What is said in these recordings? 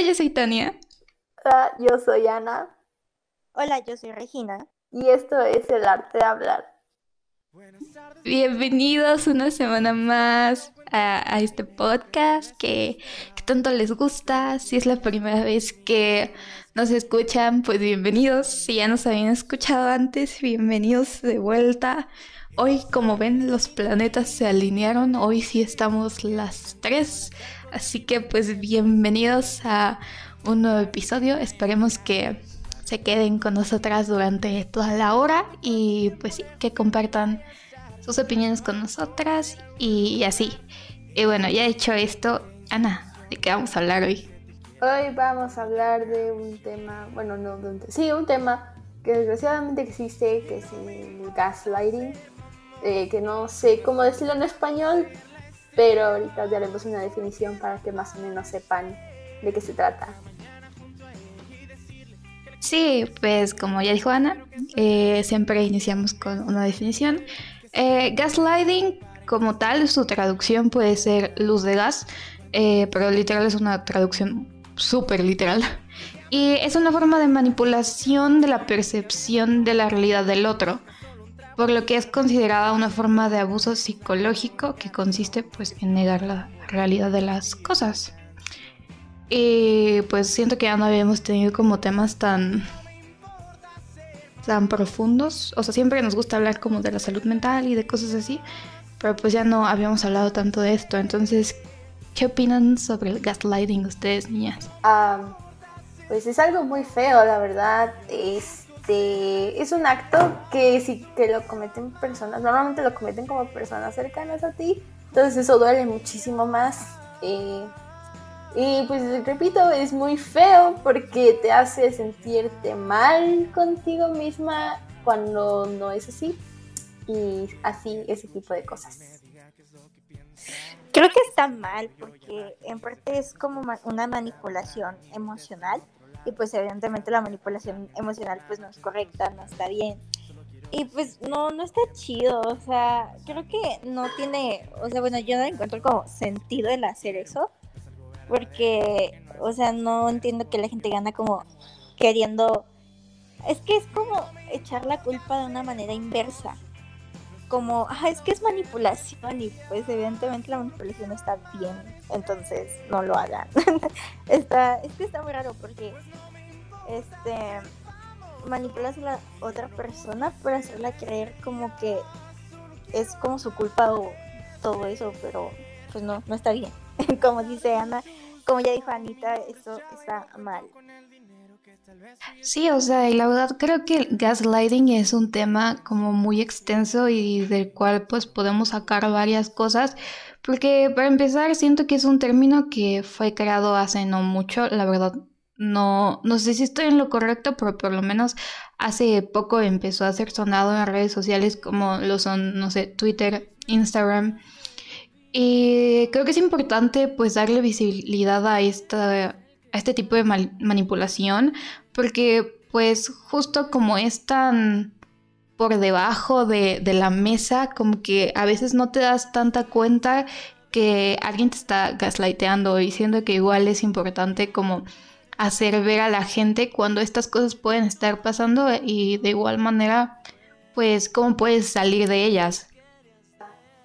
Hola, yo soy Tania. Hola, yo soy Ana. Hola, yo soy Regina. Y esto es el arte de hablar. Bienvenidos una semana más a, a este podcast que, que, tanto les gusta. Si es la primera vez que nos escuchan, pues bienvenidos. Si ya nos habían escuchado antes, bienvenidos de vuelta. Hoy, como ven, los planetas se alinearon. Hoy sí estamos las tres. Así que pues bienvenidos a un nuevo episodio. Esperemos que se queden con nosotras durante toda la hora y pues sí, que compartan sus opiniones con nosotras y así. Y bueno, ya hecho esto, Ana, ¿de qué vamos a hablar hoy? Hoy vamos a hablar de un tema, bueno, no, de un, sí, un tema que desgraciadamente existe, que es el gaslighting, eh, que no sé cómo decirlo en español, pero ahorita daremos una definición para que más o menos sepan de qué se trata. Sí, pues como ya dijo Ana, eh, siempre iniciamos con una definición. Eh, gaslighting, como tal, su traducción puede ser luz de gas, eh, pero literal es una traducción súper literal. Y es una forma de manipulación de la percepción de la realidad del otro, por lo que es considerada una forma de abuso psicológico que consiste pues en negar la realidad de las cosas. Y pues siento que ya no habíamos tenido como temas tan tan profundos. O sea, siempre nos gusta hablar como de la salud mental y de cosas así, pero pues ya no habíamos hablado tanto de esto. Entonces, ¿qué opinan sobre el gaslighting ustedes, niñas? Um, pues es algo muy feo, la verdad. Este es un acto que si te lo cometen personas, normalmente lo cometen como personas cercanas a ti, entonces eso duele muchísimo más. Eh, y pues repito, es muy feo porque te hace sentirte mal contigo misma cuando no es así. Y así, ese tipo de cosas. Creo que está mal porque en parte es como una manipulación emocional y pues evidentemente la manipulación emocional pues no es correcta, no está bien. Y pues no, no está chido, o sea, creo que no tiene, o sea, bueno, yo no encuentro como sentido en hacer eso porque, o sea, no entiendo que la gente gana como queriendo... Es que es como echar la culpa de una manera inversa. Como, ah, es que es manipulación y pues evidentemente la manipulación está bien, entonces no lo hagan. está, es que está muy raro porque este manipulas a la otra persona para hacerla creer como que es como su culpa o todo eso, pero pues no, no está bien. como dice Ana, como ya dijo Anita, eso está mal. Sí, o sea, y la verdad creo que el gaslighting es un tema como muy extenso y del cual pues podemos sacar varias cosas, porque para empezar siento que es un término que fue creado hace no mucho, la verdad no, no sé si estoy en lo correcto, pero por lo menos hace poco empezó a ser sonado en redes sociales como lo son, no sé, Twitter, Instagram. Y creo que es importante pues darle visibilidad a, esta, a este tipo de manipulación porque pues justo como es tan por debajo de, de, la mesa, como que a veces no te das tanta cuenta que alguien te está gaslighteando y siendo que igual es importante como hacer ver a la gente cuando estas cosas pueden estar pasando y de igual manera pues cómo puedes salir de ellas.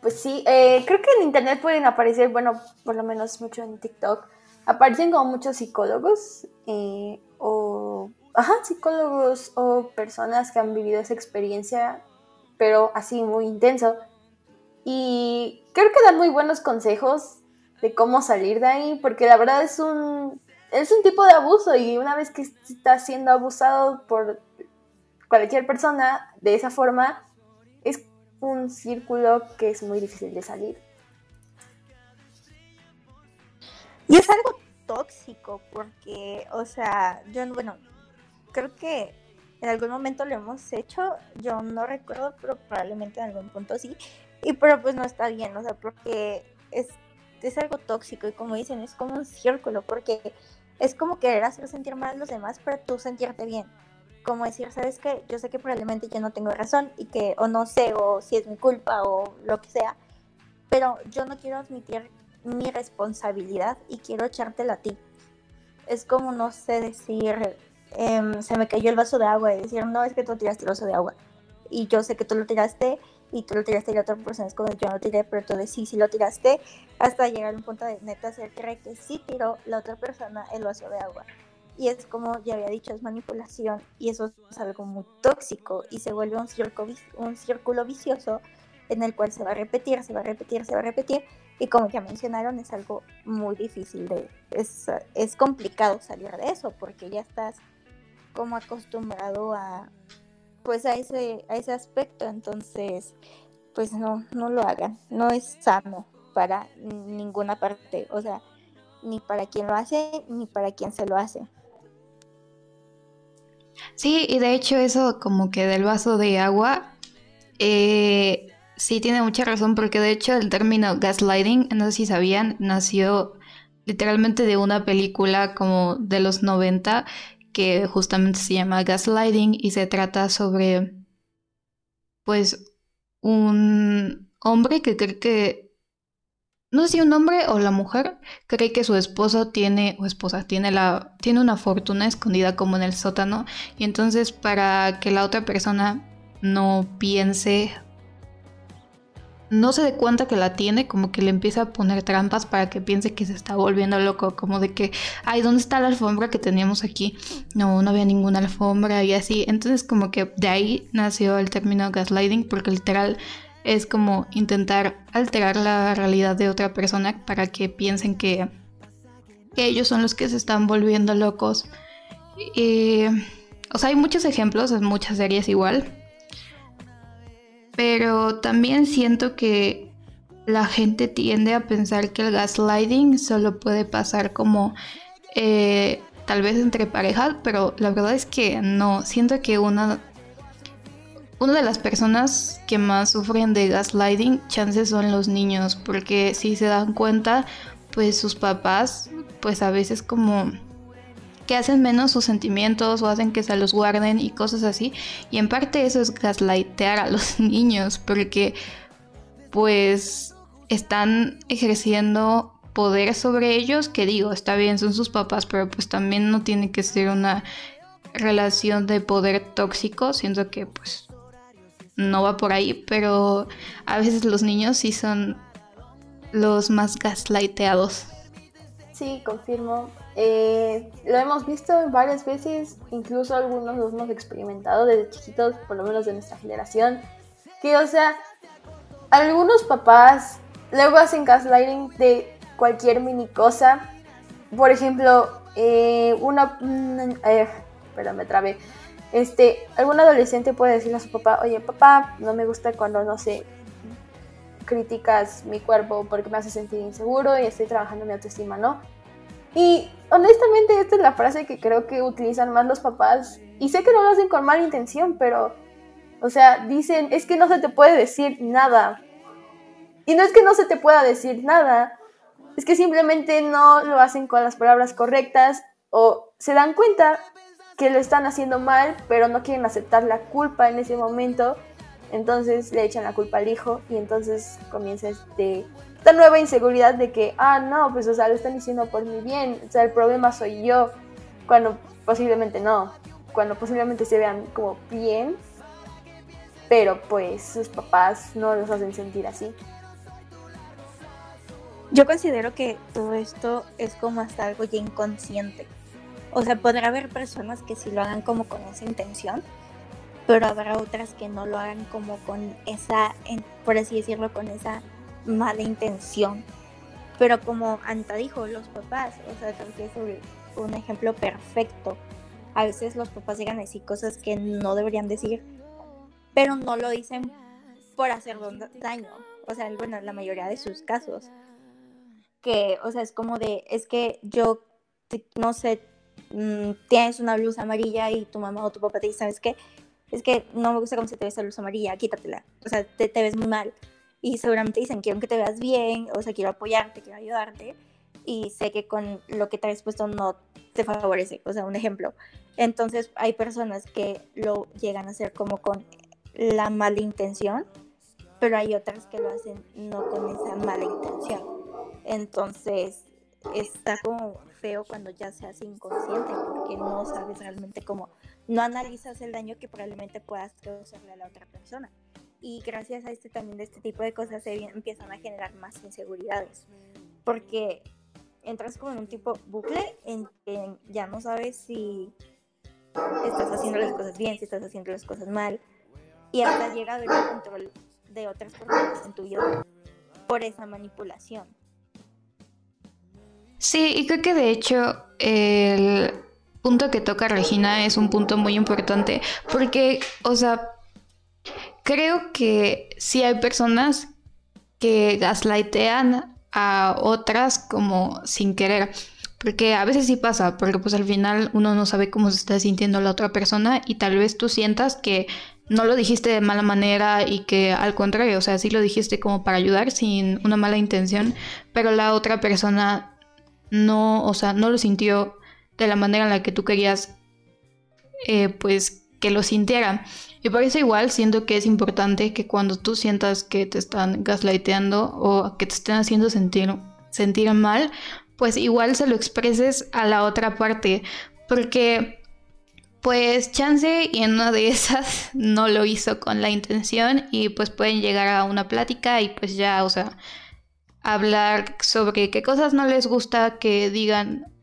Pues sí, eh, creo que en internet pueden aparecer, bueno, por lo menos mucho en TikTok, aparecen como muchos psicólogos eh, o, ajá, psicólogos o personas que han vivido esa experiencia, pero así muy intenso. Y creo que dan muy buenos consejos de cómo salir de ahí, porque la verdad es un, es un tipo de abuso y una vez que estás siendo abusado por cualquier persona de esa forma, es un círculo que es muy difícil de salir. Y es algo tóxico porque, o sea, yo, bueno, creo que en algún momento lo hemos hecho, yo no recuerdo, pero probablemente en algún punto sí, y pero pues no está bien, o sea, porque es, es algo tóxico y como dicen, es como un círculo, porque es como querer hacer sentir mal a los demás para tú sentirte bien como decir, ¿sabes qué? Yo sé que probablemente yo no tengo razón y que, o no sé, o si es mi culpa o lo que sea, pero yo no quiero admitir mi responsabilidad y quiero echártela a ti. es como, no sé, decir, em, se me cayó el vaso de agua y decir, no, es que tú tiraste el vaso de agua. Y yo sé que tú lo tiraste y tú lo tiraste y la otra persona es como yo no lo tiré, pero tú decís sí, sí lo tiraste, hasta llegar a un punto de neta creer que sí tiró la otra persona el vaso de agua. Y es como ya había dicho, es manipulación y eso es algo muy tóxico y se vuelve un círculo, un círculo vicioso en el cual se va a repetir, se va a repetir, se va a repetir y como ya mencionaron es algo muy difícil de, es, es complicado salir de eso porque ya estás como acostumbrado a pues a ese, a ese aspecto, entonces pues no, no lo hagan, no es sano para ninguna parte, o sea, ni para quien lo hace, ni para quien se lo hace. Sí, y de hecho eso como que del vaso de agua, eh, sí tiene mucha razón porque de hecho el término gaslighting, no sé si sabían, nació literalmente de una película como de los 90 que justamente se llama Gaslighting y se trata sobre pues un hombre que cree que no sé si un hombre o la mujer cree que su esposo tiene o esposa tiene la tiene una fortuna escondida como en el sótano y entonces para que la otra persona no piense no se dé cuenta que la tiene, como que le empieza a poner trampas para que piense que se está volviendo loco, como de que, ay, ¿dónde está la alfombra que teníamos aquí? No, no había ninguna alfombra y así. Entonces como que de ahí nació el término gaslighting, porque literal es como intentar alterar la realidad de otra persona para que piensen que, ellos son los que se están volviendo locos. Y, o sea, hay muchos ejemplos en muchas series igual pero también siento que la gente tiende a pensar que el gaslighting solo puede pasar como eh, tal vez entre parejas, pero la verdad es que no. Siento que una, una de las personas que más sufren de gaslighting, chances son los niños, porque si se dan cuenta, pues sus papás, pues a veces como que hacen menos sus sentimientos o hacen que se los guarden y cosas así. Y en parte eso es gaslightear a los niños porque pues están ejerciendo poder sobre ellos, que digo, está bien, son sus papás, pero pues también no tiene que ser una relación de poder tóxico, siento que pues no va por ahí, pero a veces los niños sí son los más gaslighteados. Sí, confirmo. Eh, lo hemos visto varias veces, incluso algunos lo hemos experimentado desde chiquitos, por lo menos de nuestra generación. Que, o sea, algunos papás luego hacen gaslighting de cualquier mini cosa. Por ejemplo, eh, una. Eh, perdón, me trabé. Este, algún adolescente puede decirle a su papá: Oye, papá, no me gusta cuando, no sé, críticas mi cuerpo porque me hace sentir inseguro y estoy trabajando mi autoestima, ¿no? Y honestamente esta es la frase que creo que utilizan más los papás y sé que no lo hacen con mala intención, pero, o sea, dicen, es que no se te puede decir nada. Y no es que no se te pueda decir nada, es que simplemente no lo hacen con las palabras correctas o se dan cuenta que lo están haciendo mal, pero no quieren aceptar la culpa en ese momento entonces le echan la culpa al hijo y entonces comienza este, esta nueva inseguridad de que, ah, no, pues o sea, lo están diciendo por mi bien, o sea, el problema soy yo, cuando posiblemente no, cuando posiblemente se vean como bien, pero pues sus papás no los hacen sentir así. Yo considero que todo esto es como hasta algo ya inconsciente. O sea, podrá haber personas que sí lo hagan como con esa intención, pero habrá otras que no lo hagan como con esa, por así decirlo, con esa mala intención. Pero como Anta dijo, los papás, o sea, creo es un ejemplo perfecto. A veces los papás llegan a decir cosas que no deberían decir, pero no lo dicen por hacer daño. O sea, bueno, la mayoría de sus casos. Que, o sea, es como de, es que yo, no sé, mm, tienes una blusa amarilla y tu mamá o tu papá te dice, ¿sabes qué? es que no me gusta cómo se te ve esa luz amarilla, quítatela. O sea, te, te ves muy mal. Y seguramente dicen, quiero que te veas bien, o sea, quiero apoyarte, quiero ayudarte. Y sé que con lo que has puesto no te favorece, o sea, un ejemplo. Entonces hay personas que lo llegan a hacer como con la mala intención, pero hay otras que lo hacen no con esa mala intención. Entonces está como feo cuando ya seas inconsciente, porque no sabes realmente cómo, no analizas el daño que probablemente puedas causarle a la otra persona. Y gracias a este también de este tipo de cosas se empiezan a generar más inseguridades, porque entras como en un tipo bucle en que ya no sabes si estás haciendo las cosas bien, si estás haciendo las cosas mal, y hasta llega a haber el control de otras personas en tu vida por esa manipulación. Sí, y creo que de hecho el punto que toca Regina es un punto muy importante, porque, o sea, creo que sí hay personas que gaslightean a otras como sin querer. Porque a veces sí pasa, porque pues al final uno no sabe cómo se está sintiendo la otra persona y tal vez tú sientas que no lo dijiste de mala manera y que al contrario, o sea, sí lo dijiste como para ayudar sin una mala intención, pero la otra persona no, o sea, no lo sintió de la manera en la que tú querías, eh, pues, que lo sintiera. Y por eso igual siento que es importante que cuando tú sientas que te están gaslighteando o que te estén haciendo sentir, sentir mal, pues igual se lo expreses a la otra parte. Porque, pues, chance y en una de esas no lo hizo con la intención y pues pueden llegar a una plática y pues ya, o sea, hablar sobre qué cosas no les gusta que digan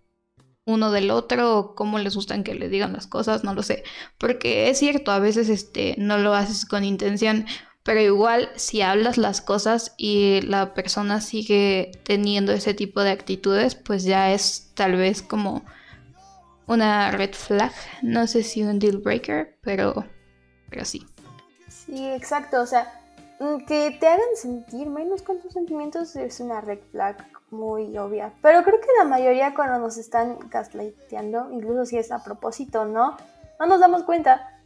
uno del otro o cómo les gustan que le digan las cosas, no lo sé. Porque es cierto, a veces este, no lo haces con intención, pero igual si hablas las cosas y la persona sigue teniendo ese tipo de actitudes, pues ya es tal vez como una red flag. No sé si un deal breaker, pero, pero sí. Sí, exacto. O sea, Mm, que te hagan sentir menos con tus sentimientos es una red flag muy obvia. Pero creo que la mayoría cuando nos están gaslighteando, incluso si es a propósito, ¿no? No nos damos cuenta.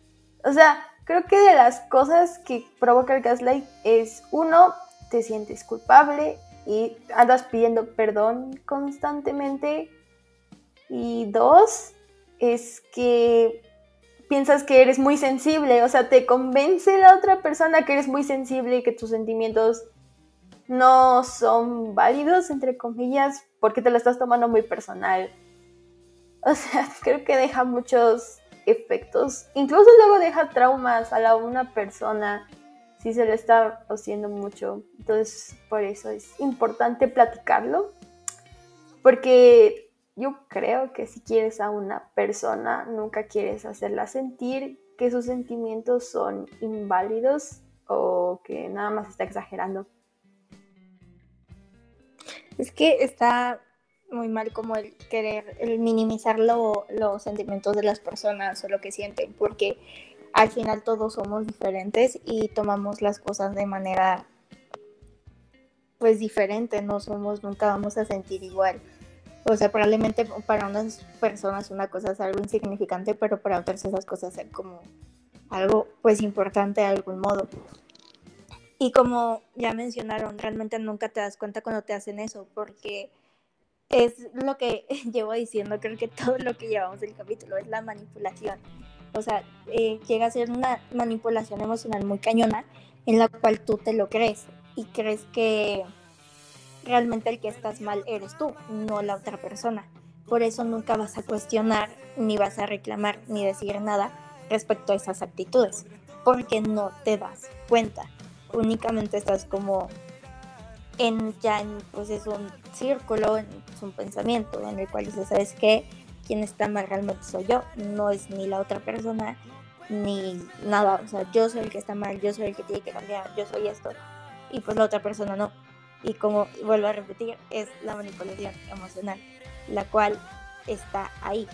O sea, creo que de las cosas que provoca el gaslight es uno, te sientes culpable y andas pidiendo perdón constantemente. Y dos, es que piensas que eres muy sensible, o sea, te convence la otra persona que eres muy sensible y que tus sentimientos no son válidos, entre comillas, porque te lo estás tomando muy personal. O sea, creo que deja muchos efectos, incluso luego deja traumas a la una persona si se le está haciendo mucho. Entonces, por eso es importante platicarlo, porque yo creo que si quieres a una persona, nunca quieres hacerla sentir que sus sentimientos son inválidos o que nada más está exagerando. Es que está muy mal como el querer el minimizar los sentimientos de las personas o lo que sienten, porque al final todos somos diferentes y tomamos las cosas de manera pues diferente, no somos, nunca vamos a sentir igual. O sea, probablemente para unas personas una cosa es algo insignificante, pero para otras esas cosas son como algo pues importante de algún modo. Y como ya mencionaron, realmente nunca te das cuenta cuando te hacen eso, porque es lo que llevo diciendo, creo que todo lo que llevamos del capítulo es la manipulación. O sea, eh, llega a ser una manipulación emocional muy cañona en la cual tú te lo crees y crees que realmente el que estás mal eres tú, no la otra persona. Por eso nunca vas a cuestionar, ni vas a reclamar, ni decir nada respecto a esas actitudes, porque no te das cuenta. Únicamente estás como en ya en, pues es un círculo, es un pensamiento en el cual dices, ¿sabes qué? Quien está mal realmente soy yo, no es ni la otra persona, ni nada. O sea, yo soy el que está mal, yo soy el que tiene que cambiar, yo soy esto. Y pues la otra persona no. Y como vuelvo a repetir, es la manipulación emocional, la cual está ahí,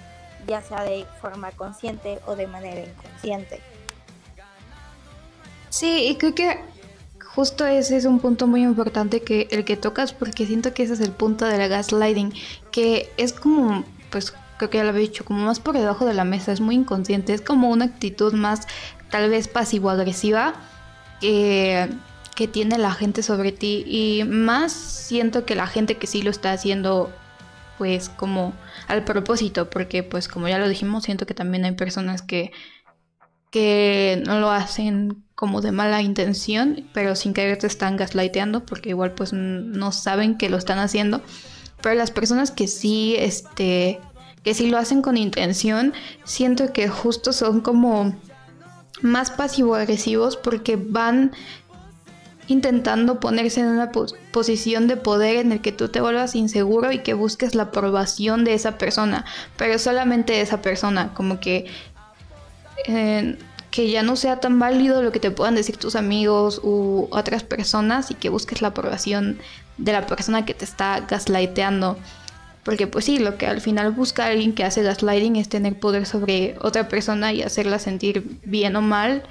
ya sea de forma consciente o de manera inconsciente. Sí, y creo que justo ese es un punto muy importante que el que tocas porque siento que ese es el punto de la gaslighting, que es como, pues creo que ya lo había dicho, como más por debajo de la mesa, es muy inconsciente, es como una actitud más tal vez pasivo-agresiva que que tiene la gente sobre ti y más siento que la gente que sí lo está haciendo pues como al propósito porque pues como ya lo dijimos siento que también hay personas que que no lo hacen como de mala intención pero sin querer te están gaslighteando porque igual pues no saben que lo están haciendo. Pero las personas que sí, este, que sí lo hacen con intención, siento que justo son como más pasivo-agresivos porque van intentando ponerse en una posición de poder en el que tú te vuelvas inseguro y que busques la aprobación de esa persona, pero solamente de esa persona, como que eh, que ya no sea tan válido lo que te puedan decir tus amigos u otras personas y que busques la aprobación de la persona que te está gaslighteando. Porque pues sí, lo que al final busca alguien que hace gaslighting es tener poder sobre otra persona y hacerla sentir bien o mal.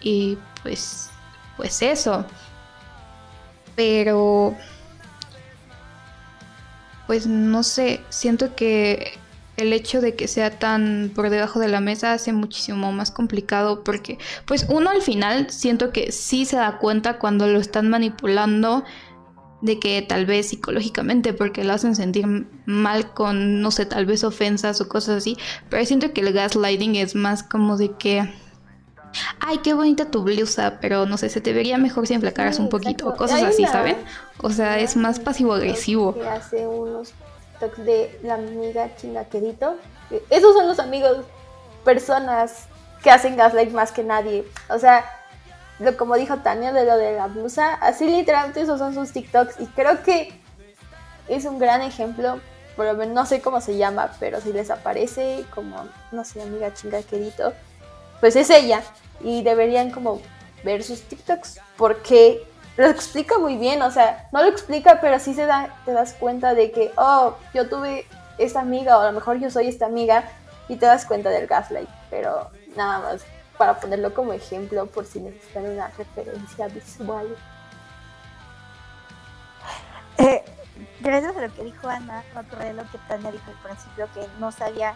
Y pues, pues eso. Pero, pues no sé, siento que el hecho de que sea tan por debajo de la mesa hace muchísimo más complicado porque, pues uno al final siento que sí se da cuenta cuando lo están manipulando de que tal vez psicológicamente porque lo hacen sentir mal con, no sé, tal vez ofensas o cosas así, pero siento que el gaslighting es más como de que, ay, qué bonita tu blusa, pero no sé, se te vería mejor si enflacaras un poquito, o cosas así, ¿saben? O sea, es más pasivo-agresivo. Que hace unos de la amiga chingaquerito. Esos son los amigos, personas que hacen gaslight más que nadie. O sea, lo, como dijo Tania de lo de la blusa, así literalmente esos son sus TikToks y creo que es un gran ejemplo, por lo menos no sé cómo se llama, pero si les aparece como, no sé, amiga chinga querido, pues es ella y deberían como ver sus TikToks porque lo explica muy bien, o sea, no lo explica, pero sí se da, te das cuenta de que, oh, yo tuve esta amiga o a lo mejor yo soy esta amiga y te das cuenta del gaslight, pero nada más para ponerlo como ejemplo por si necesitan una referencia visual. Eh, gracias a lo que dijo Ana, de lo que Tania dijo al principio, que no sabía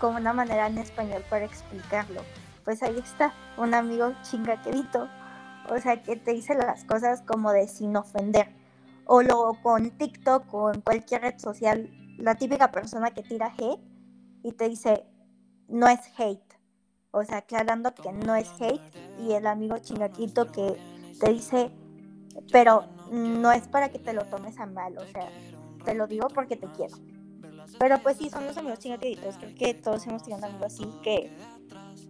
como una manera en español para explicarlo. Pues ahí está, un amigo chingaquerito, o sea, que te dice las cosas como de sin ofender. O luego con TikTok o en cualquier red social, la típica persona que tira hate y te dice, no es hate, o sea, aclarando que no es hate y el amigo chingaquito que te dice, pero no es para que te lo tomes a mal, o sea, te lo digo porque te quiero. Pero pues sí, son los amigos chingaquitos, creo que todos hemos tenido un amigo así que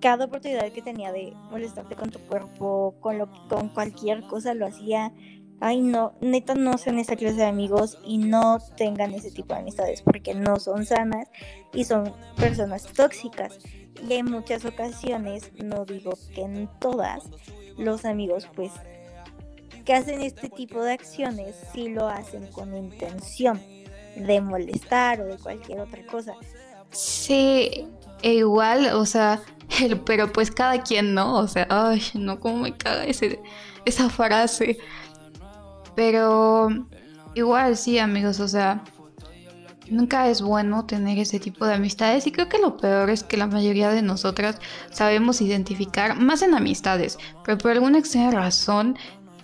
cada oportunidad que tenía de molestarte con tu cuerpo, con lo con cualquier cosa lo hacía. Ay, no, neta no sean esa clase de amigos y no tengan ese tipo de amistades porque no son sanas y son personas tóxicas. Y en muchas ocasiones, no digo que en todas, los amigos pues que hacen este tipo de acciones sí lo hacen con intención de molestar o de cualquier otra cosa. Sí, e igual, o sea, pero pues cada quien, ¿no? O sea, ay, no, cómo me caga ese, esa frase. Pero igual, sí, amigos, o sea, Nunca es bueno tener ese tipo de amistades y creo que lo peor es que la mayoría de nosotras sabemos identificar, más en amistades, pero por alguna extraña razón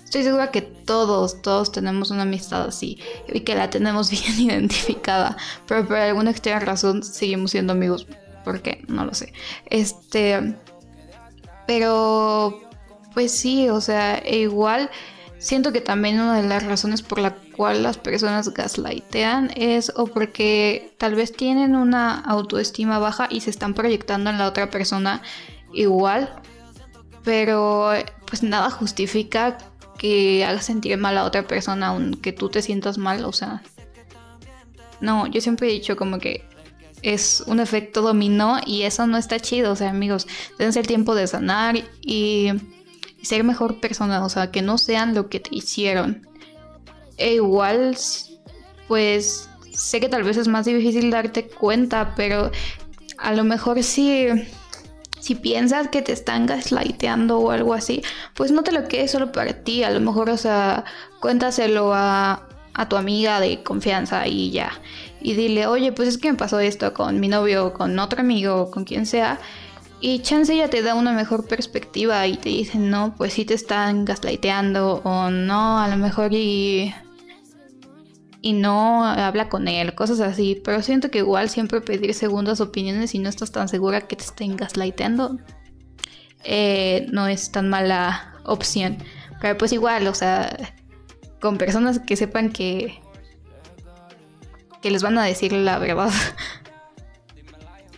estoy segura que todos, todos tenemos una amistad así y que la tenemos bien identificada, pero por alguna extraña razón seguimos siendo amigos. ¿Por qué? No lo sé. Este, pero pues sí, o sea, e igual Siento que también una de las razones por la cual las personas gaslightean es o porque tal vez tienen una autoestima baja y se están proyectando en la otra persona igual, pero pues nada justifica que hagas sentir mal a otra persona aunque tú te sientas mal, o sea, no, yo siempre he dicho como que es un efecto dominó y eso no está chido, o sea, amigos, dense el tiempo de sanar y ser mejor persona, o sea, que no sean lo que te hicieron. E igual, pues sé que tal vez es más difícil darte cuenta, pero a lo mejor si, si piensas que te están gaslighteando o algo así, pues no te lo quedes solo para ti, a lo mejor, o sea, cuéntaselo a, a tu amiga de confianza y ya. Y dile, oye, pues es que me pasó esto con mi novio, con otro amigo, con quien sea. Y chance ya te da una mejor perspectiva y te dicen, no, pues sí te están gaslighteando o no, a lo mejor y... Y no habla con él, cosas así. Pero siento que igual siempre pedir segundas opiniones si no estás tan segura que te estén gaslighteando eh, no es tan mala opción. Pero pues igual, o sea, con personas que sepan que que les van a decir la verdad.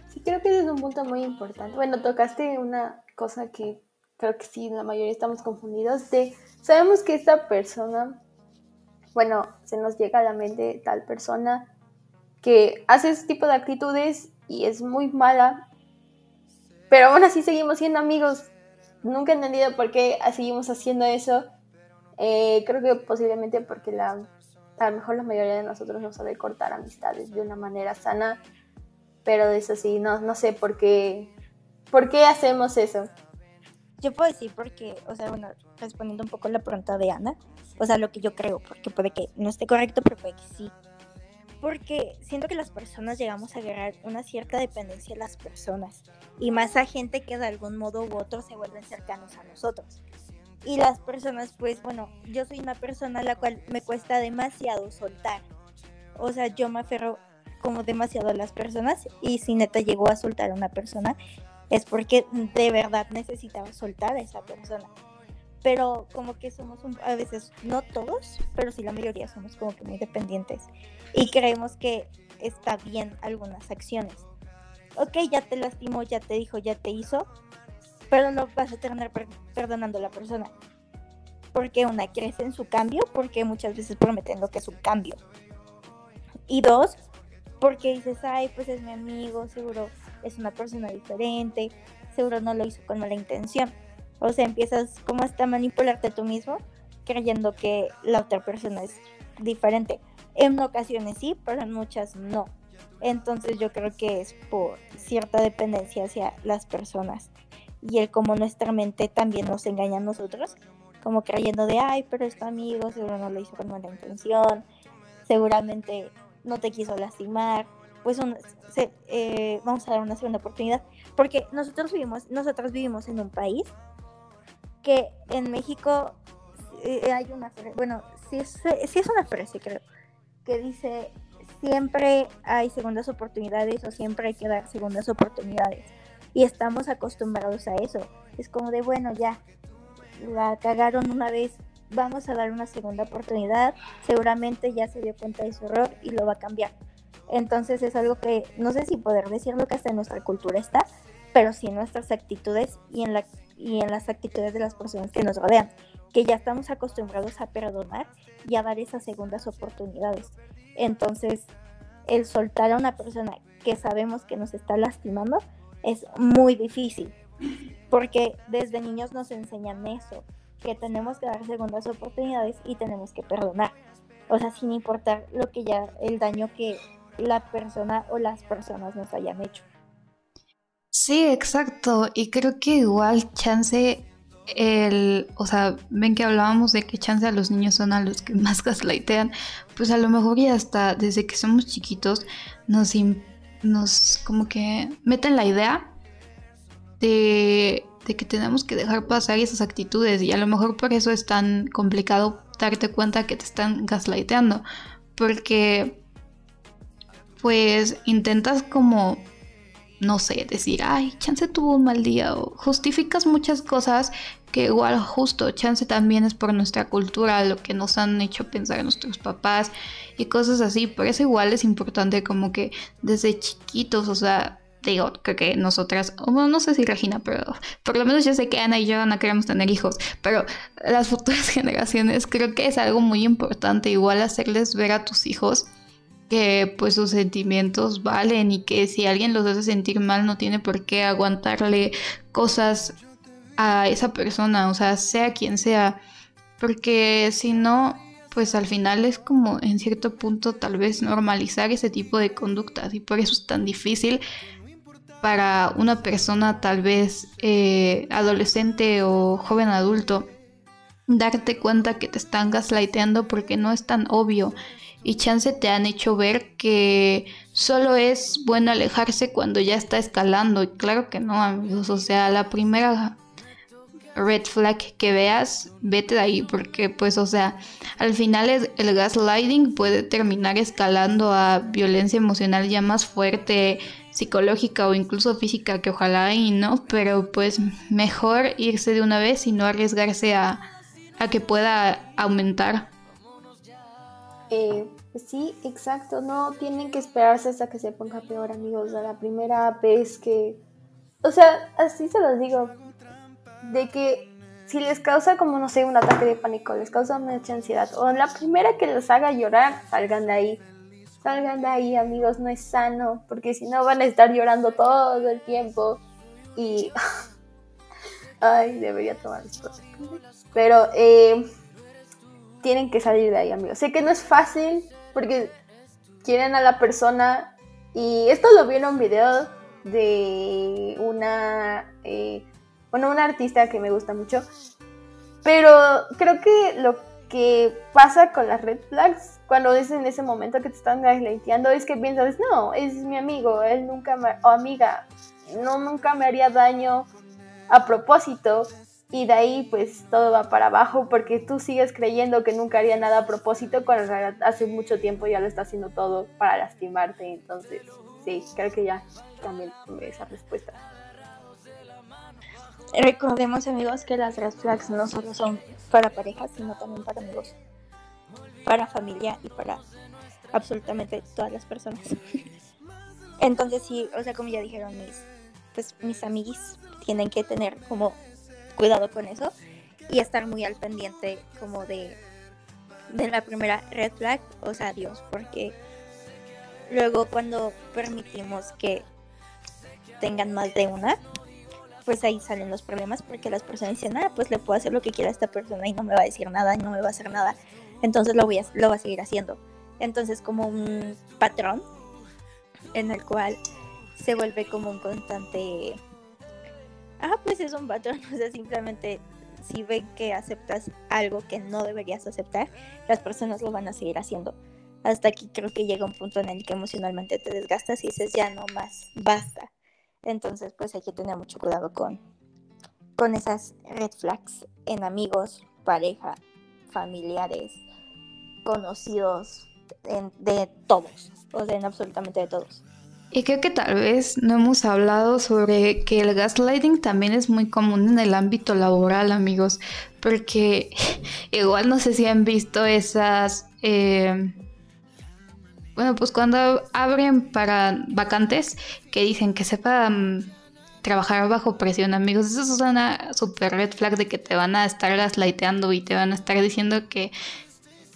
Sí, creo que ese es un punto muy importante. Bueno, tocaste una cosa que creo que sí, la mayoría estamos confundidos de, sabemos que esta persona, bueno, se nos llega a la mente tal persona que hace ese tipo de actitudes y es muy mala, pero aún así seguimos siendo amigos. Nunca he entendido por qué seguimos haciendo eso. Eh, creo que posiblemente porque la, a lo mejor la mayoría de nosotros no sabe cortar amistades de una manera sana, pero eso sí, no, no sé por qué, por qué hacemos eso. Yo puedo decir porque, o sea, bueno, respondiendo un poco la pregunta de Ana, o sea, lo que yo creo, porque puede que no esté correcto, pero puede que sí. Porque siento que las personas llegamos a agarrar una cierta dependencia de las personas y más a gente que de algún modo u otro se vuelven cercanos a nosotros. Y las personas, pues bueno, yo soy una persona a la cual me cuesta demasiado soltar. O sea, yo me aferro como demasiado a las personas y si neta llegó a soltar a una persona es porque de verdad necesitaba soltar a esa persona. Pero como que somos a veces, no todos, pero sí la mayoría somos como que muy dependientes y creemos que está bien algunas acciones. Ok, ya te lastimó, ya te dijo, ya te hizo, pero no vas a terminar perdonando a la persona. Porque una, crece en su cambio, porque muchas veces prometen lo que es un cambio. Y dos, porque dices, ay, pues es mi amigo, seguro es una persona diferente, seguro no lo hizo con mala intención. O sea, empiezas como hasta a manipularte tú mismo, creyendo que la otra persona es diferente. En ocasiones sí, pero en muchas no. Entonces yo creo que es por cierta dependencia hacia las personas y el como nuestra mente también nos engaña a nosotros, como creyendo de, ay, pero es amigo, seguro no lo hizo con mala intención, seguramente no te quiso lastimar, pues eh, vamos a dar una segunda oportunidad, porque nosotros vivimos, nosotros vivimos en un país que en México eh, hay una, bueno, sí es, sí es una frase creo, que dice, siempre hay segundas oportunidades o siempre hay que dar segundas oportunidades. Y estamos acostumbrados a eso. Es como de, bueno, ya, la cagaron una vez, vamos a dar una segunda oportunidad. Seguramente ya se dio cuenta de su error y lo va a cambiar. Entonces es algo que no sé si poder decirlo que hasta en nuestra cultura está, pero sí en nuestras actitudes y en, la, y en las actitudes de las personas que nos rodean, que ya estamos acostumbrados a perdonar y a dar esas segundas oportunidades. Entonces, el soltar a una persona que sabemos que nos está lastimando es muy difícil, porque desde niños nos enseñan eso, que tenemos que dar segundas oportunidades y tenemos que perdonar. O sea, sin importar lo que ya, el daño que la persona o las personas nos hayan hecho. Sí, exacto. Y creo que igual chance el, o sea, ven que hablábamos de que chance a los niños son a los que más gaslightean, pues a lo mejor ya hasta desde que somos chiquitos nos, nos como que meten la idea de, de que tenemos que dejar pasar esas actitudes y a lo mejor por eso es tan complicado darte cuenta que te están gaslighteando, porque pues intentas como, no sé, decir, ay, chance tuvo un mal día o justificas muchas cosas que igual justo, chance también es por nuestra cultura, lo que nos han hecho pensar nuestros papás y cosas así, por eso igual es importante como que desde chiquitos, o sea, digo, creo que nosotras, no sé si Regina, pero por lo menos yo sé que Ana y yo no queremos tener hijos, pero las futuras generaciones creo que es algo muy importante igual hacerles ver a tus hijos que pues sus sentimientos valen y que si alguien los hace sentir mal no tiene por qué aguantarle cosas a esa persona, o sea, sea quien sea, porque si no, pues al final es como en cierto punto tal vez normalizar ese tipo de conductas y por eso es tan difícil para una persona tal vez eh, adolescente o joven adulto darte cuenta que te están gaslighteando porque no es tan obvio y chance te han hecho ver que solo es bueno alejarse cuando ya está escalando. Y claro que no, amigos. O sea, la primera red flag que veas, vete de ahí. Porque, pues, o sea, al final el gaslighting puede terminar escalando a violencia emocional ya más fuerte, psicológica o incluso física, que ojalá y no. Pero, pues, mejor irse de una vez y no arriesgarse a, a que pueda aumentar. Eh, Pues sí, exacto. No tienen que esperarse hasta que se ponga peor, amigos. A la primera vez que. O sea, así se los digo. De que si les causa como, no sé, un ataque de pánico, les causa mucha ansiedad, o la primera que los haga llorar, salgan de ahí. Salgan de ahí, amigos, no es sano, porque si no van a estar llorando todo el tiempo. Y. Ay, debería tomar esto. Pero eh, tienen que salir de ahí, amigos. Sé que no es fácil, porque quieren a la persona. Y esto lo vi en un video de una. Eh, bueno, una artista que me gusta mucho. Pero creo que lo que pasa con las red flags cuando es en ese momento que te están gaslightando es que piensas, no, es mi amigo, él nunca me, o amiga, no nunca me haría daño a propósito y de ahí pues todo va para abajo porque tú sigues creyendo que nunca haría nada a propósito cuando hace mucho tiempo ya lo está haciendo todo para lastimarte, entonces sí, creo que ya también esa respuesta. Recordemos amigos que las red flags no solo son para parejas, sino también para amigos, para familia y para absolutamente todas las personas. Entonces sí, o sea, como ya dijeron mis, pues mis amiguis tienen que tener como cuidado con eso y estar muy al pendiente como de, de la primera red flag, o sea, Dios, porque luego cuando permitimos que tengan más de una, pues ahí salen los problemas porque las personas dicen, ah, pues le puedo hacer lo que quiera a esta persona y no me va a decir nada y no me va a hacer nada. Entonces lo voy a, lo va a seguir haciendo. Entonces como un patrón en el cual se vuelve como un constante... Ah, pues es un patrón, o sea, simplemente si ven que aceptas algo que no deberías aceptar, las personas lo van a seguir haciendo. Hasta aquí creo que llega un punto en el que emocionalmente te desgastas y dices, ya no más, basta. Entonces, pues hay que tener mucho cuidado con, con esas red flags en amigos, pareja, familiares, conocidos, de todos, o sea, en absolutamente de todos. Y creo que tal vez no hemos hablado sobre que el gaslighting también es muy común en el ámbito laboral, amigos, porque igual no sé si han visto esas... Eh, bueno, pues cuando abren para vacantes que dicen que sepan trabajar bajo presión, amigos, eso es una super red flag de que te van a estar gaslighteando y te van a estar diciendo que,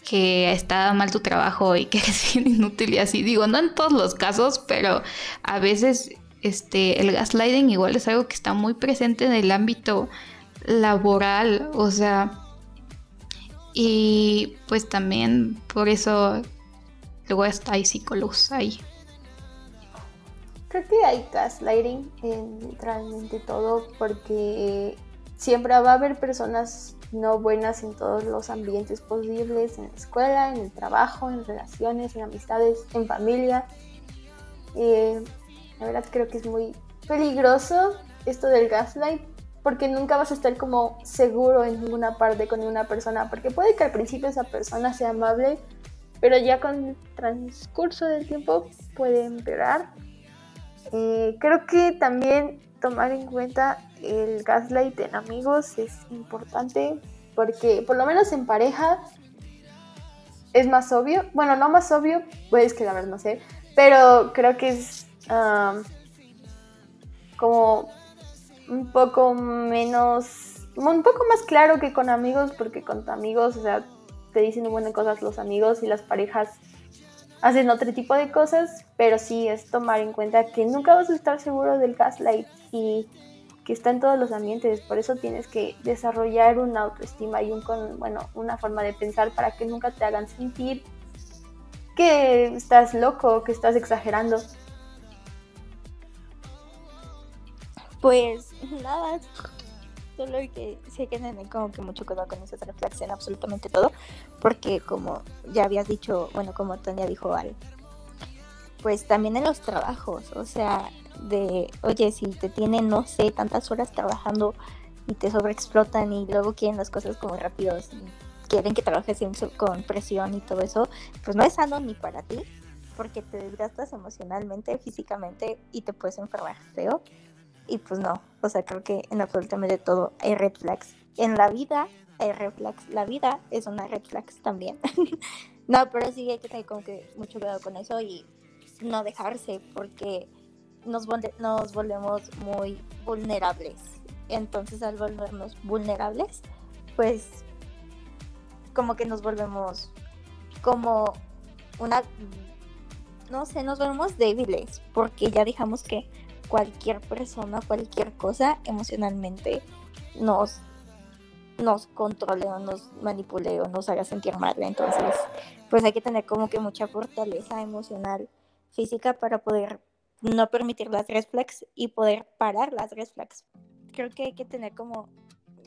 que está mal tu trabajo y que eres inútil y así. Digo, no en todos los casos, pero a veces este, el gaslighting igual es algo que está muy presente en el ámbito laboral, o sea, y pues también por eso Luego hay psicólogos ahí. Creo que hay gaslighting en literalmente todo porque siempre va a haber personas no buenas en todos los ambientes posibles, en la escuela, en el trabajo, en relaciones, en amistades, en familia. Eh, la verdad creo que es muy peligroso esto del gaslight porque nunca vas a estar como seguro en ninguna parte con ninguna persona, porque puede que al principio esa persona sea amable, pero ya con el transcurso del tiempo puede empeorar. Eh, creo que también tomar en cuenta el gaslight en amigos es importante porque por lo menos en pareja es más obvio. Bueno, no más obvio, pues que la no sé, pero creo que es como un poco menos, un poco más claro que con amigos porque con amigos, o sea, te dicen buenas cosas los amigos y las parejas hacen otro tipo de cosas, pero sí es tomar en cuenta que nunca vas a estar seguro del gaslight y que está en todos los ambientes, por eso tienes que desarrollar una autoestima y un bueno, una forma de pensar para que nunca te hagan sentir que estás loco, que estás exagerando. Pues nada, solo que se que tener como que mucho cuidado con esas reflexiones absolutamente todo, porque como ya habías dicho, bueno, como Tania dijo al, pues también en los trabajos, o sea, de, oye, si te tienen, no sé, tantas horas trabajando y te sobreexplotan y luego quieren las cosas como rápidos y quieren que trabajes con presión y todo eso, pues no es sano ni para ti, porque te desgastas emocionalmente, físicamente y te puedes enfermar feo. Y pues no, o sea, creo que en absolutamente todo hay red flags. En la vida hay red flags. La vida es una red flags también. No, pero sí hay que tener como que mucho cuidado con eso y no dejarse porque nos, nos volvemos muy vulnerables. Entonces al volvernos vulnerables, pues como que nos volvemos como una, no sé, nos volvemos débiles porque ya dejamos que cualquier persona, cualquier cosa emocionalmente nos, nos controle o nos manipule o nos haga sentir mal. Entonces, pues hay que tener como que mucha fortaleza emocional, física para poder no permitir las red flags y poder parar las red flags. Creo que hay que tener como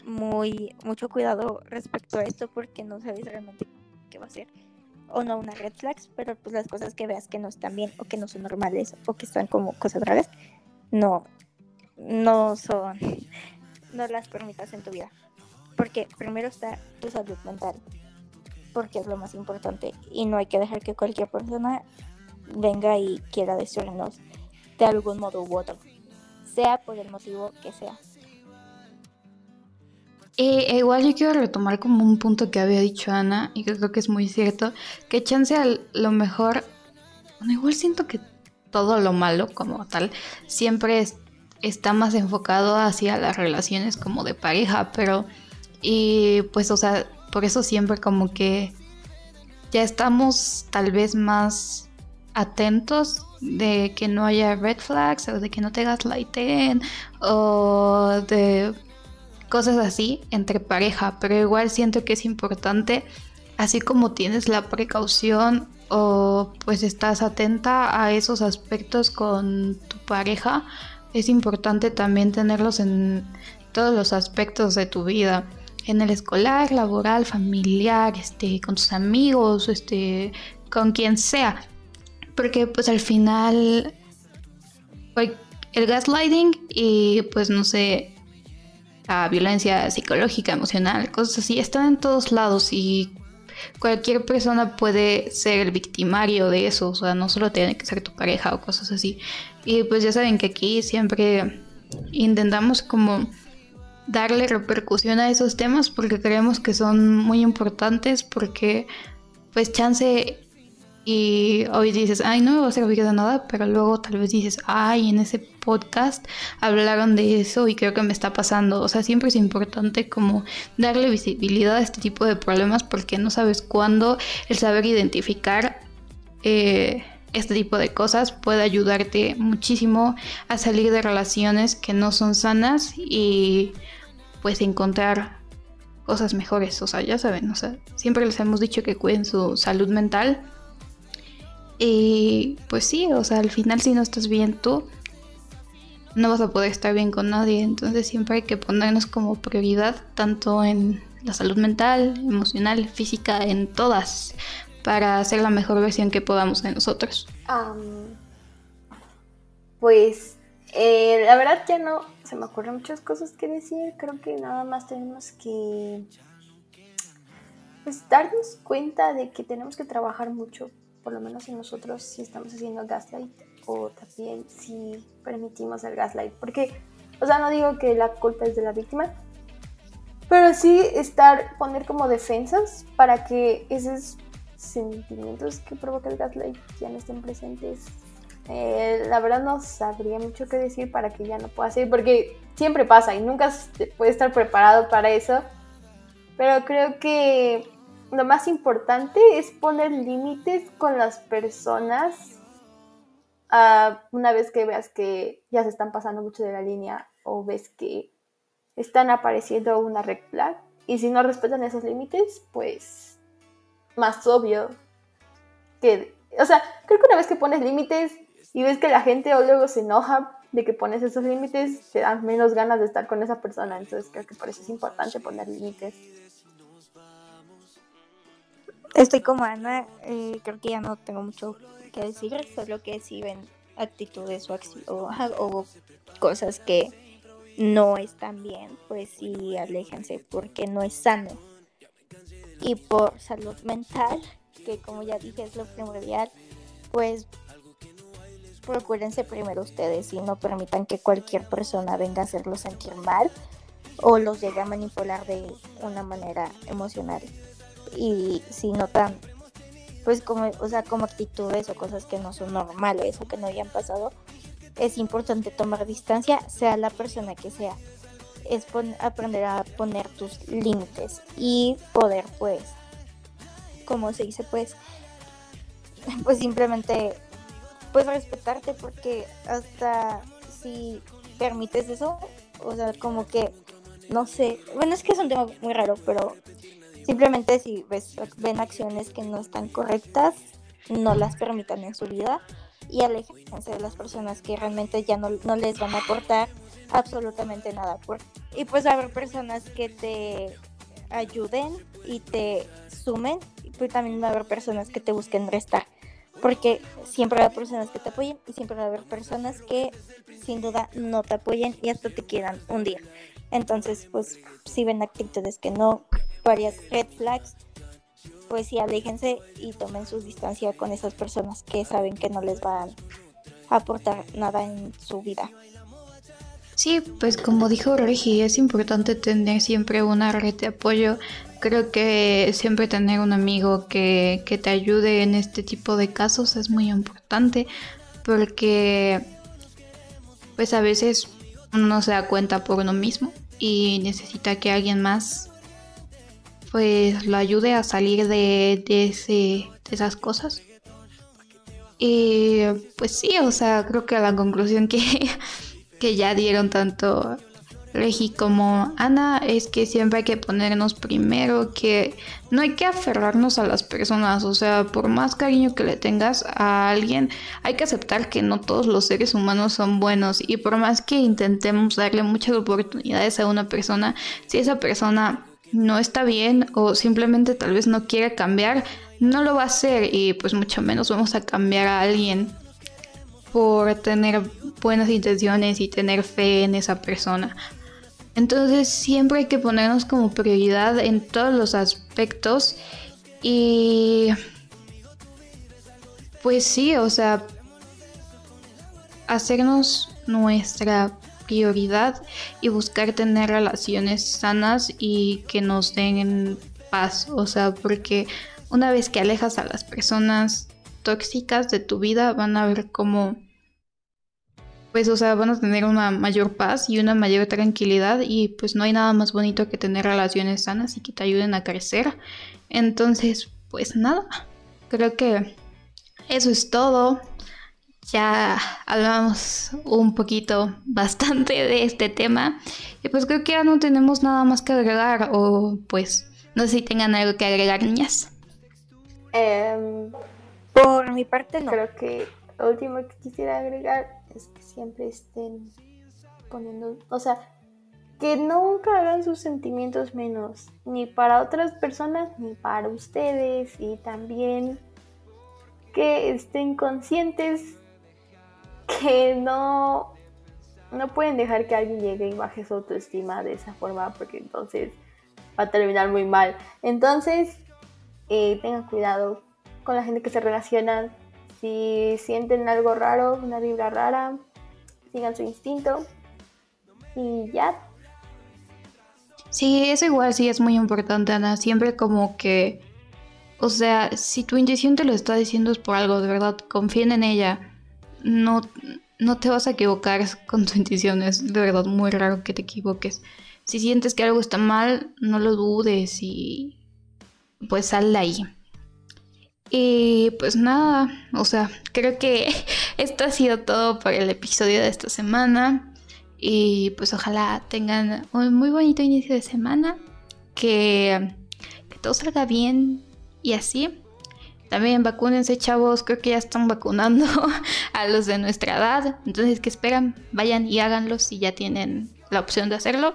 muy mucho cuidado respecto a esto porque no sabes realmente qué va a ser o no una red flags, pero pues las cosas que veas que no están bien o que no son normales o que están como cosas raras, no no son no las permitas en tu vida. Porque primero está tu salud mental, porque es lo más importante y no hay que dejar que cualquier persona venga y quiera destruirnos de algún modo u otro, sea por el motivo que sea. Eh, igual yo quiero retomar como un punto que había dicho Ana y que creo que es muy cierto, que chance a lo mejor, bueno, igual siento que todo lo malo como tal siempre está más enfocado hacia las relaciones como de pareja, pero y pues o sea, por eso siempre como que ya estamos tal vez más atentos de que no haya red flags o de que no te gaslighten o de cosas así entre pareja, pero igual siento que es importante, así como tienes la precaución o pues estás atenta a esos aspectos con tu pareja, es importante también tenerlos en todos los aspectos de tu vida, en el escolar, laboral, familiar, este, con tus amigos, este, con quien sea. Porque pues al final el gaslighting y pues no sé, la violencia psicológica, emocional, cosas así, están en todos lados y cualquier persona puede ser el victimario de eso, o sea, no solo tiene que ser tu pareja o cosas así. Y pues ya saben que aquí siempre intentamos como darle repercusión a esos temas porque creemos que son muy importantes porque pues chance y hoy dices, ay, no me va a servir de nada, pero luego tal vez dices, ay, en ese podcast hablaron de eso y creo que me está pasando. O sea, siempre es importante como darle visibilidad a este tipo de problemas porque no sabes cuándo el saber identificar eh, este tipo de cosas puede ayudarte muchísimo a salir de relaciones que no son sanas y pues encontrar cosas mejores. O sea, ya saben, o sea, siempre les hemos dicho que cuiden su salud mental y pues sí, o sea, al final si no estás bien tú, no vas a poder estar bien con nadie. Entonces siempre hay que ponernos como prioridad tanto en la salud mental, emocional, física, en todas, para hacer la mejor versión que podamos de nosotros. pues eh, la verdad ya no se me ocurren muchas cosas que decir. Creo que nada más tenemos que pues, darnos cuenta de que tenemos que trabajar mucho por lo menos en nosotros, si estamos haciendo gaslight o también si permitimos el gaslight. Porque, o sea, no digo que la culpa es de la víctima, pero sí estar, poner como defensas para que esos sentimientos que provoca el gaslight ya no estén presentes. Eh, la verdad no sabría mucho qué decir para que ya no pueda ser, porque siempre pasa y nunca se puede estar preparado para eso. Pero creo que lo más importante es poner límites con las personas ah, una vez que veas que ya se están pasando mucho de la línea o ves que están apareciendo una red flag. Y si no respetan esos límites, pues más obvio que... O sea, creo que una vez que pones límites y ves que la gente o luego se enoja de que pones esos límites, te dan menos ganas de estar con esa persona. Entonces creo que por eso es importante poner límites. Estoy como Ana, eh, creo que ya no tengo mucho que decir, solo que si ven actitudes o, cosas que no están bien, pues sí, aléjense porque no es sano. Y por salud mental, que como ya dije es lo primordial, pues procúrense primero ustedes y no permitan que cualquier persona venga a hacerlos sentir mal o los llegue a manipular de una manera emocional y si notan pues como, o sea, como actitudes o cosas que no son normales o que no hayan pasado, es importante tomar distancia, sea la persona que sea. Es aprender a poner tus límites y poder, pues, como se dice, pues, pues simplemente, pues respetarte porque hasta si permites eso, o sea, como que, no sé, bueno, es que es un tema muy raro, pero simplemente si ves, ven acciones que no están correctas, no las permitan en su vida y aléjense de las personas que realmente ya no, no les van a aportar absolutamente nada. Y pues haber personas que te ayuden y te sumen, y pues también va a haber personas que te busquen restar porque siempre va a haber personas que te apoyen y siempre va a haber personas que sin duda no te apoyen y hasta te quieran hundir. Entonces, pues si ven actitudes que no, varias red flags, pues sí, aléjense y tomen su distancia con esas personas que saben que no les van a aportar nada en su vida. Sí, pues como dijo Regi, es importante tener siempre una red de apoyo creo que siempre tener un amigo que, te ayude en este tipo de casos es muy importante porque pues a veces uno no se da cuenta por uno mismo y necesita que alguien más pues lo ayude a salir de, de, ese, de esas cosas. Y pues sí, o sea, creo que la conclusión que, que ya dieron tanto Regi como Ana es que siempre hay que ponernos primero, que no hay que aferrarnos a las personas, o sea, por más cariño que le tengas a alguien, hay que aceptar que no todos los seres humanos son buenos y por más que intentemos darle muchas oportunidades a una persona, si esa persona no está bien o simplemente tal vez no quiere cambiar, no lo va a hacer y pues mucho menos vamos a cambiar a alguien por tener buenas intenciones y tener fe en esa persona. Entonces siempre hay que ponernos como prioridad en todos los aspectos y pues sí, o sea, hacernos nuestra prioridad y buscar tener relaciones sanas y que nos den paz, o sea, porque una vez que alejas a las personas tóxicas de tu vida van a ver cómo pues, o sea, van a tener una mayor paz y una mayor tranquilidad y pues no hay nada más bonito que tener relaciones sanas y que te ayuden a crecer. Entonces, pues nada, creo que eso es todo. Ya hablamos un poquito, bastante de este tema y pues creo que ya no tenemos nada más que agregar o pues no sé si tengan algo que agregar, niñas. Em, por mi parte no. Creo que lo último que quisiera agregar es que siempre estén poniendo, o sea, que nunca hagan sus sentimientos menos, ni para otras personas, ni para ustedes, y también que estén conscientes que no, no pueden dejar que alguien llegue y baje su autoestima de esa forma, porque entonces va a terminar muy mal. Entonces, eh, tengan cuidado con la gente que se relaciona, si sienten algo raro, una vibra rara, sigan su instinto y ya. Sí, eso igual sí es muy importante, Ana. Siempre como que, o sea, si tu intuición te lo está diciendo es por algo, de verdad, confíen en ella. No, no te vas a equivocar con tu intuición, es de verdad muy raro que te equivoques. Si sientes que algo está mal, no lo dudes y pues sal de ahí. Y pues nada, o sea, creo que esto ha sido todo por el episodio de esta semana. Y pues ojalá tengan un muy bonito inicio de semana. Que, que todo salga bien y así. También vacúnense, chavos. Creo que ya están vacunando a los de nuestra edad. Entonces, ¿qué esperan? Vayan y háganlo si ya tienen la opción de hacerlo.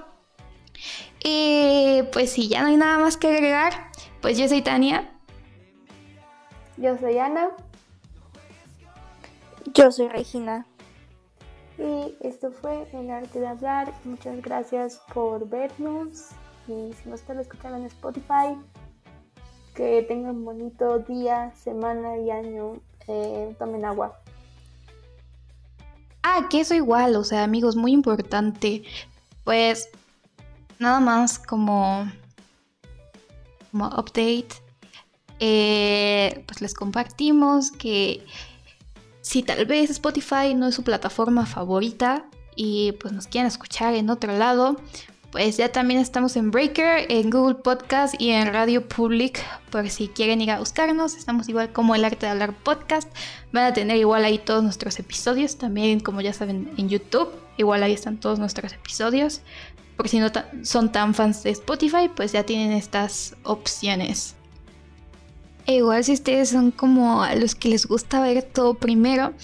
Y pues si ya no hay nada más que agregar, pues yo soy Tania. Yo soy Ana. Yo soy Regina. Y esto fue El Arte de Hablar. Muchas gracias por vernos. Y si nos están escuchando en Spotify, que tengan bonito día, semana y año. Eh, tomen agua. Ah, que eso igual, o sea, amigos, muy importante. Pues nada más como, como update eh, pues les compartimos que si tal vez Spotify no es su plataforma favorita y pues nos quieren escuchar en otro lado, pues ya también estamos en Breaker, en Google Podcast y en Radio Public. Por si quieren ir a buscarnos, estamos igual como El Arte de Hablar Podcast. Van a tener igual ahí todos nuestros episodios. También, como ya saben, en YouTube. Igual ahí están todos nuestros episodios. Por si no son tan fans de Spotify, pues ya tienen estas opciones. E igual si ustedes son como a los que les gusta ver todo primero,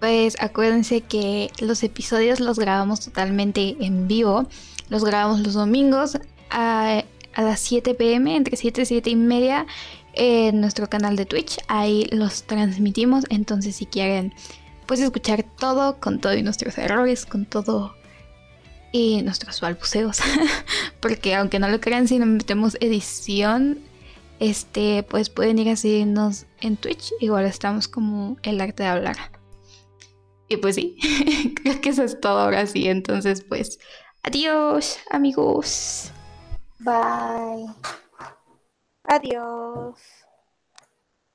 pues acuérdense que los episodios los grabamos totalmente en vivo. Los grabamos los domingos a, las 7 pm, entre 7 y 7 y media, en nuestro canal de Twitch. Ahí los transmitimos. Entonces, si quieren, pues escuchar todo, con todos nuestros errores, con todo y nuestros balbuceos. Porque aunque no lo crean, si no metemos edición, este, pues pueden ir a seguirnos en Twitch. Igual estamos como el arte de hablar. Y pues sí, creo que eso es todo ahora sí. Entonces, pues Adiós, amigos. Bye. Adiós.